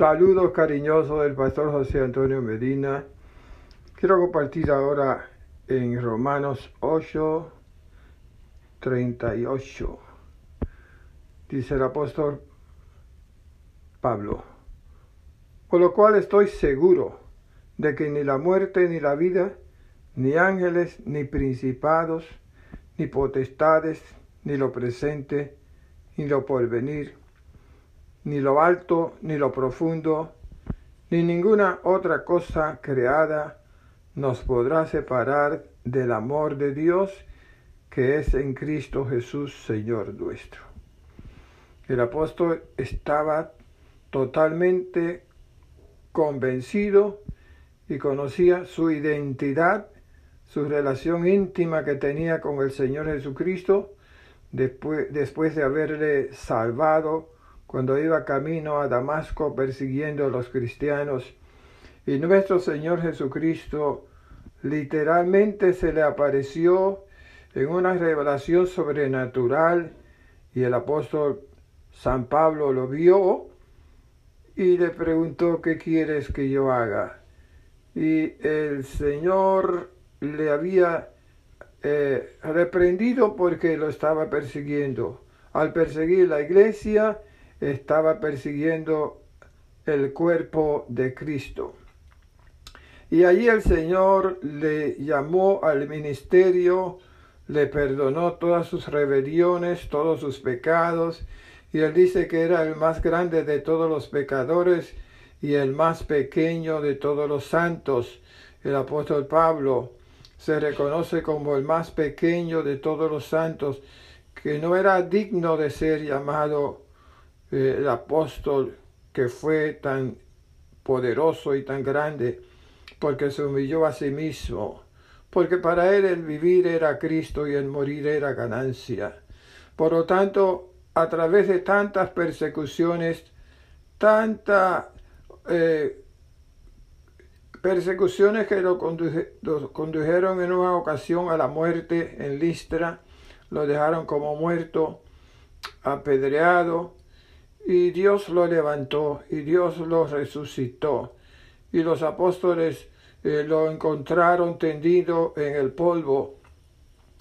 Saludos cariñosos del pastor José Antonio Medina. Quiero compartir ahora en Romanos 8, 38. Dice el apóstol Pablo. Por lo cual estoy seguro de que ni la muerte ni la vida, ni ángeles, ni principados, ni potestades, ni lo presente, ni lo porvenir, ni lo alto, ni lo profundo, ni ninguna otra cosa creada nos podrá separar del amor de Dios que es en Cristo Jesús, Señor nuestro. El apóstol estaba totalmente convencido y conocía su identidad, su relación íntima que tenía con el Señor Jesucristo después, después de haberle salvado cuando iba camino a Damasco persiguiendo a los cristianos. Y nuestro Señor Jesucristo literalmente se le apareció en una revelación sobrenatural y el apóstol San Pablo lo vio y le preguntó, ¿qué quieres que yo haga? Y el Señor le había eh, reprendido porque lo estaba persiguiendo. Al perseguir la iglesia, estaba persiguiendo el cuerpo de Cristo. Y allí el Señor le llamó al ministerio, le perdonó todas sus rebeliones, todos sus pecados, y él dice que era el más grande de todos los pecadores y el más pequeño de todos los santos. El apóstol Pablo se reconoce como el más pequeño de todos los santos, que no era digno de ser llamado eh, el apóstol que fue tan poderoso y tan grande, porque se humilló a sí mismo, porque para él el vivir era Cristo y el morir era ganancia. Por lo tanto, a través de tantas persecuciones, tanta eh, persecuciones que lo, condujeron en una ocasión a la muerte en Listra, lo dejaron como muerto, apedreado, y Dios lo levantó y Dios lo resucitó. Y los apóstoles eh, lo encontraron tendido en el polvo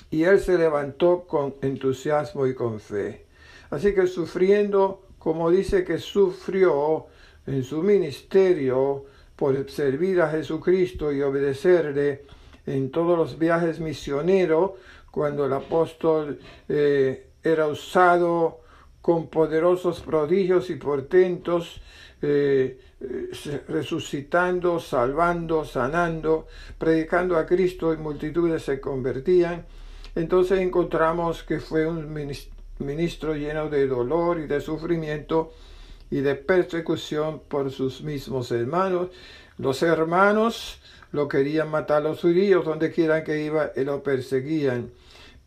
y él se levantó con entusiasmo y con fe. Así que sufriendo, como dice que sufrió en su ministerio por servir a Jesucristo y obedecerle en todos los viajes misioneros, cuando el apóstol eh, era usado con poderosos prodigios y portentos, eh, eh, resucitando, salvando, sanando, predicando a Cristo y multitudes se convertían. Entonces encontramos que fue un ministro lleno de dolor y de sufrimiento y de persecución por sus mismos hermanos. Los hermanos lo querían matar los judíos, donde quieran que iba, y lo perseguían.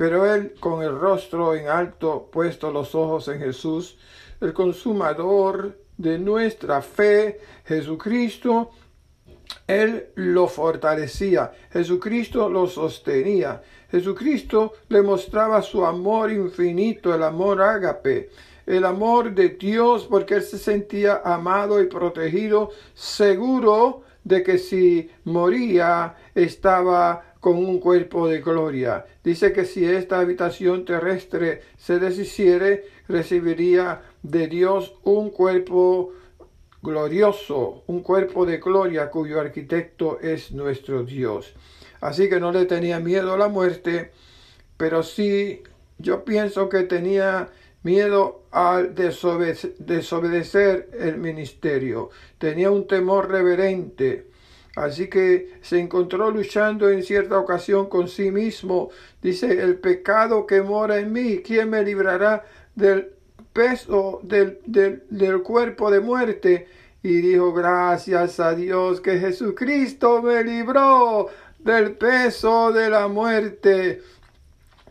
Pero él, con el rostro en alto, puesto los ojos en Jesús, el consumador de nuestra fe, Jesucristo, él lo fortalecía, Jesucristo lo sostenía, Jesucristo le mostraba su amor infinito, el amor ágape, el amor de Dios, porque él se sentía amado y protegido, seguro de que si moría estaba con un cuerpo de gloria. Dice que si esta habitación terrestre se deshiciere, recibiría de Dios un cuerpo glorioso, un cuerpo de gloria cuyo arquitecto es nuestro Dios. Así que no le tenía miedo a la muerte, pero sí yo pienso que tenía miedo al desobedecer el ministerio, tenía un temor reverente Así que se encontró luchando en cierta ocasión con sí mismo. Dice, el pecado que mora en mí, ¿quién me librará del peso del, del, cuerpo de muerte? Y dijo, gracias a Dios que Jesucristo me libró del peso de la muerte,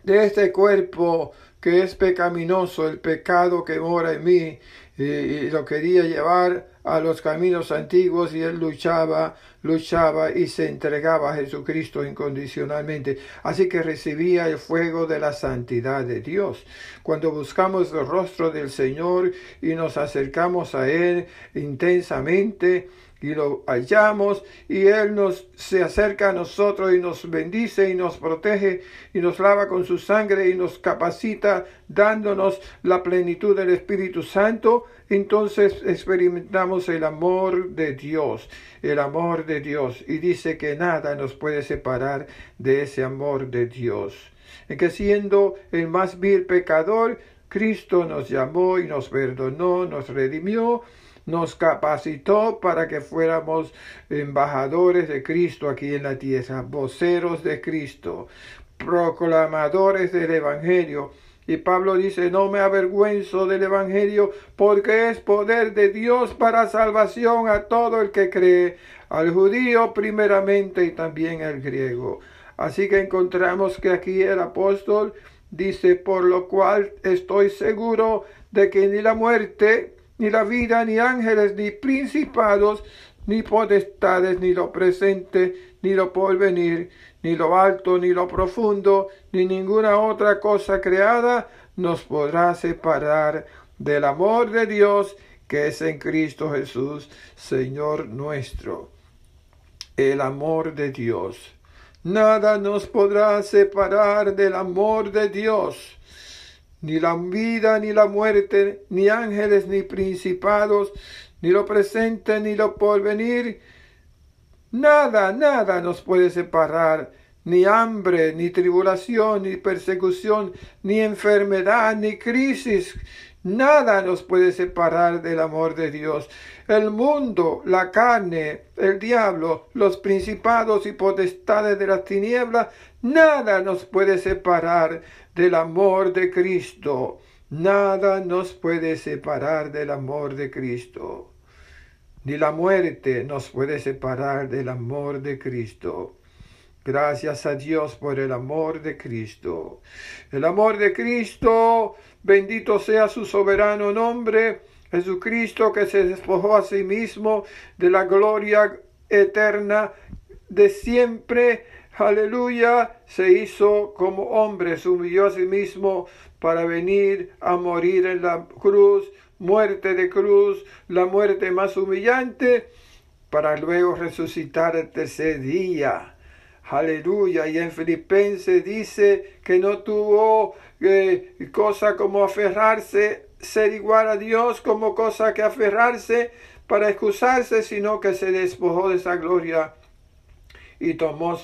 de este cuerpo que es pecaminoso, el pecado que mora en mí. y, lo quería llevar a los caminos antiguos y él luchaba, luchaba y se entregaba a Jesucristo incondicionalmente. Así que recibía el fuego de la santidad de Dios. Cuando buscamos el rostro del Señor y nos acercamos a Él intensamente, y lo hallamos y Él nos se acerca a nosotros y nos bendice y nos protege y nos lava con su sangre y nos capacita dándonos la plenitud del Espíritu Santo, entonces experimentamos el amor de Dios, el amor de Dios y dice que nada nos puede separar de ese amor de Dios. En que siendo el más vil pecador, Cristo nos llamó y nos perdonó, nos redimió nos capacitó para que fuéramos embajadores de Cristo aquí en la tierra, voceros de Cristo, proclamadores del Evangelio. Y Pablo dice, no me avergüenzo del Evangelio porque es poder de Dios para salvación a todo el que cree, al judío primeramente y también al griego. Así que encontramos que aquí el apóstol dice, por lo cual estoy seguro de que ni la muerte, ni la vida, ni ángeles, ni principados, ni potestades, ni lo presente, ni lo porvenir, ni lo alto, ni lo profundo, ni ninguna otra cosa creada nos podrá separar del amor de Dios que es en Cristo Jesús, Señor nuestro. El amor de Dios. Nada nos podrá separar del amor de Dios ni la vida, ni la muerte, ni ángeles, ni principados, ni lo presente, ni lo porvenir. Nada, nada nos puede separar, ni hambre, ni tribulación, ni persecución, ni enfermedad, ni crisis. Nada nos puede separar del amor de Dios. El mundo, la carne, el diablo, los principados y potestades de las tinieblas, nada nos puede separar del amor de Cristo. Nada nos puede separar del amor de Cristo. Ni la muerte nos puede separar del amor de Cristo. Gracias a Dios por el amor de Cristo. El amor de Cristo, bendito sea su soberano nombre, Jesucristo que se despojó a sí mismo de la gloria eterna de siempre aleluya, se hizo como hombre, se humilló a sí mismo para venir a morir en la cruz, muerte de cruz, la muerte más humillante, para luego resucitar el tercer día. Aleluya. Y en Filipenses dice que no tuvo eh, cosa como aferrarse, ser igual a Dios como cosa que aferrarse para excusarse, sino que se despojó de esa gloria y tomó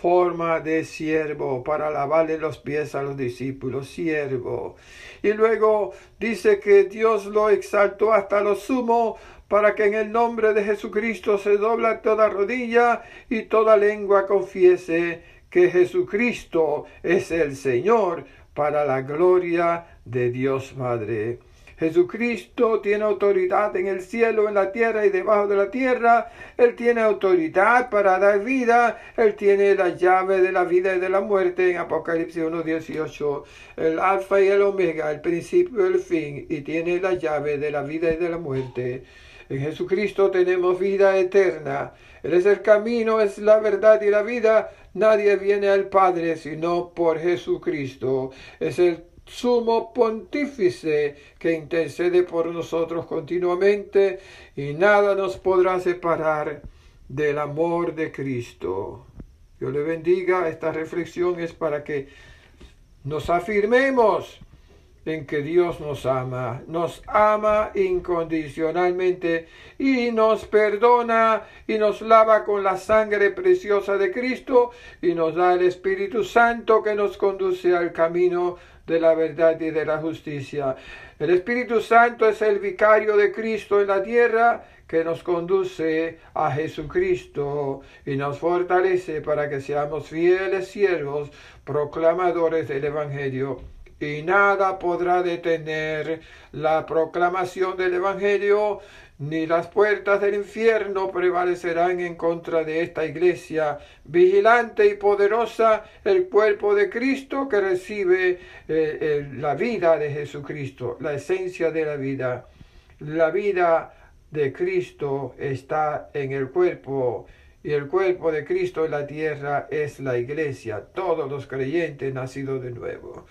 forma de siervo para lavarle los pies a los discípulos, siervo. Y luego dice que Dios lo exaltó hasta lo sumo para que en el nombre de Jesucristo se dobla toda rodilla y toda lengua confiese que Jesucristo es el Señor para la gloria de Dios Padre. Jesucristo tiene autoridad en el cielo, en la tierra y debajo de la tierra. Él tiene autoridad para dar vida. Él tiene la llave de la vida y de la muerte en Apocalipsis 1.18. El alfa y el omega, el principio y el fin. Y tiene la llave de la vida y de la muerte. En Jesucristo tenemos vida eterna. Él es el camino, es la verdad y la vida. Nadie viene al Padre sino por Jesucristo. Es el sumo pontífice que intercede por nosotros continuamente y nada nos podrá separar del amor de Cristo. Yo le bendiga, esta reflexión es para que nos afirmemos en que Dios nos ama, nos ama incondicionalmente y nos perdona y nos lava con la sangre preciosa de Cristo y nos da el Espíritu Santo que nos conduce al camino de la verdad y de la justicia. El Espíritu Santo es el vicario de Cristo en la tierra que nos conduce a Jesucristo y nos fortalece para que seamos fieles siervos, proclamadores del Evangelio. Y nada podrá detener la proclamación del Evangelio ni las puertas del infierno prevalecerán en contra de esta iglesia vigilante y poderosa, el cuerpo de Cristo que recibe eh, la vida de Jesucristo, la esencia de la vida. la vida de Cristo está en el cuerpo y el cuerpo de Cristo en la tierra es la iglesia, todos los creyentes nacidos de nuevo.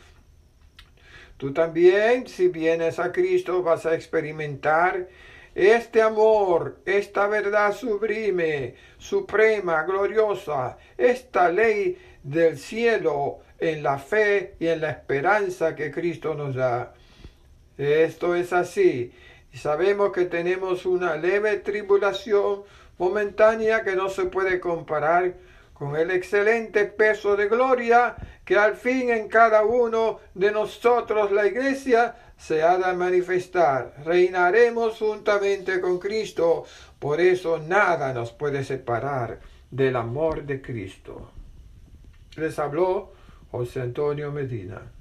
Tú también, si vienes a Cristo, vas a experimentar este amor, esta verdad sublime, suprema, gloriosa, esta ley del cielo en la fe y en la esperanza que Cristo nos da. Esto es así. Sabemos que tenemos una leve tribulación momentánea que no se puede comparar con el excelente peso de gloria que al fin en cada uno de nosotros la iglesia se ha de manifestar. Reinaremos juntamente con Cristo, por eso nada nos puede separar del amor de Cristo. Les habló José Antonio Medina.